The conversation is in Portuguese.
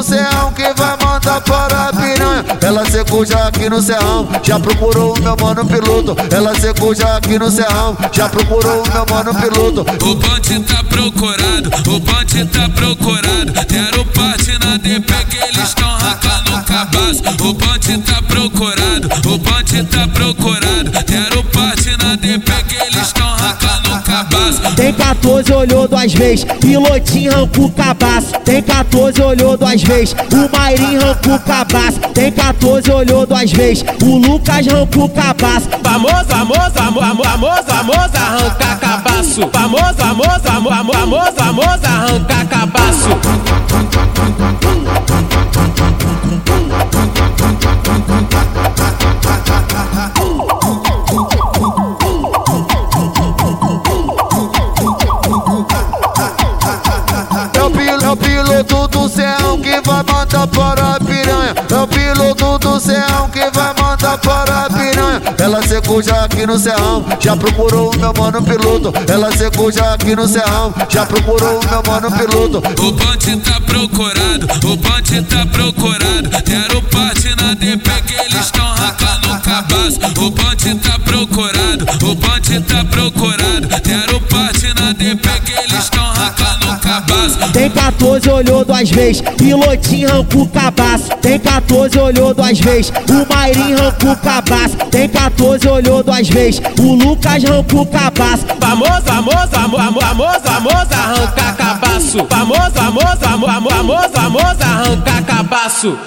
no serrão que vai mandar para a piranha. Ela secou já aqui no serrão, já procurou o meu mano piloto. Ela secou já aqui no serrão, já procurou o meu mano piloto. O bonde tá procurado, o bonde tá procurado. Deram parte na DP que eles estão racando o cabaço. O bonde tá procurado, o bonde tá procurado. Deram parte na DP que eles estão racando tem 14, olhou duas vezes, pilotinho arrancou o cabaço. Tem 14, olhou duas vezes, o Mairinho arrancou o cabaço. Tem 14, olhou duas vezes, o Lucas arrancou o cabaço. Famoso, famoso, amor, famoso, famoso, arranca cabaço. Famoso, famoso, amor, famoso, famoso, arranca cabaço. Piloto do céu que vai mandar para a piranha. É o piloto do céu que vai mandar para a piranha. Ela secou já aqui no serrão, já procurou o meu mano piloto. Ela secou já aqui no serrão, já procurou o meu mano piloto. O ponte tá procurado, o ponte tá procurado. Quero parte na DP que eles estão arrancando o cabaço. O ponte tá procurado, o ponte tá procurado. Quero parte na DP que Tem 14, olhou duas vezes, pilotinho arrancou o cabaço. Tem 14, olhou duas vezes, o Mairinho arrancou o cabaço. Tem 14, olhou duas vezes, o Lucas arrancou o cabaço. Famoso, famoso, amor, amor, famoso, famoso, arranca cabaço. Famoso, famoso, amor, amor, famoso, famoso, arranca cabaço.